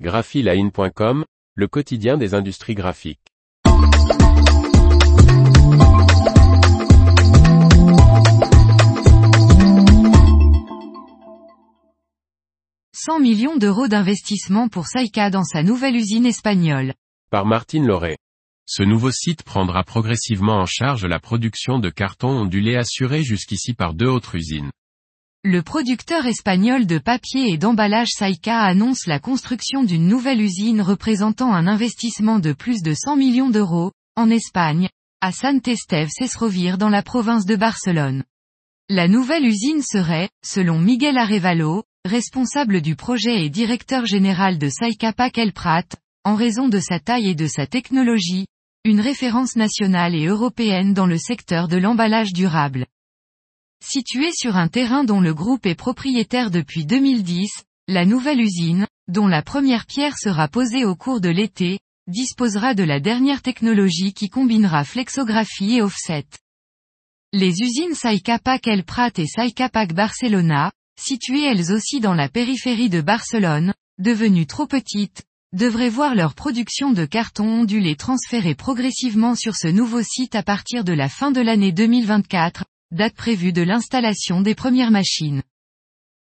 graphiline.com, le quotidien des industries graphiques. « 100 millions d'euros d'investissement pour Saïka dans sa nouvelle usine espagnole. Par Martine Lauré. Ce nouveau site prendra progressivement en charge la production de cartons ondulés assurés jusqu'ici par deux autres usines. Le producteur espagnol de papier et d'emballage Saika annonce la construction d'une nouvelle usine représentant un investissement de plus de 100 millions d'euros, en Espagne, à Sant Esteve Sesrovir dans la province de Barcelone. La nouvelle usine serait, selon Miguel Arevalo, responsable du projet et directeur général de Saika Pac Prat, en raison de sa taille et de sa technologie, une référence nationale et européenne dans le secteur de l'emballage durable. Située sur un terrain dont le groupe est propriétaire depuis 2010, la nouvelle usine, dont la première pierre sera posée au cours de l'été, disposera de la dernière technologie qui combinera flexographie et offset. Les usines Saika Pac El Prat et Saika Pac Barcelona, situées elles aussi dans la périphérie de Barcelone, devenues trop petites, devraient voir leur production de carton ondulé transférée progressivement sur ce nouveau site à partir de la fin de l'année 2024, date prévue de l'installation des premières machines.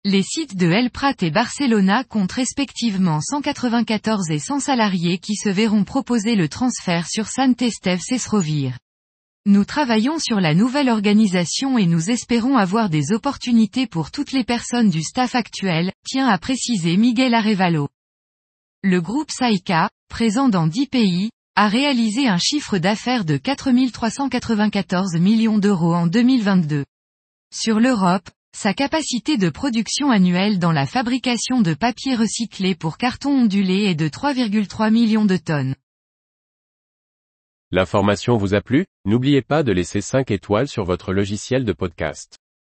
Les sites de El Prat et Barcelona comptent respectivement 194 et 100 salariés qui se verront proposer le transfert sur Sant Esteve Sesrovir. Nous travaillons sur la nouvelle organisation et nous espérons avoir des opportunités pour toutes les personnes du staff actuel, tient à préciser Miguel Arevalo. Le groupe Saika, présent dans 10 pays, a réalisé un chiffre d'affaires de 4 394 millions d'euros en 2022. Sur l'Europe, sa capacité de production annuelle dans la fabrication de papier recyclé pour carton ondulé est de 3,3 millions de tonnes. L'information vous a plu? N'oubliez pas de laisser 5 étoiles sur votre logiciel de podcast.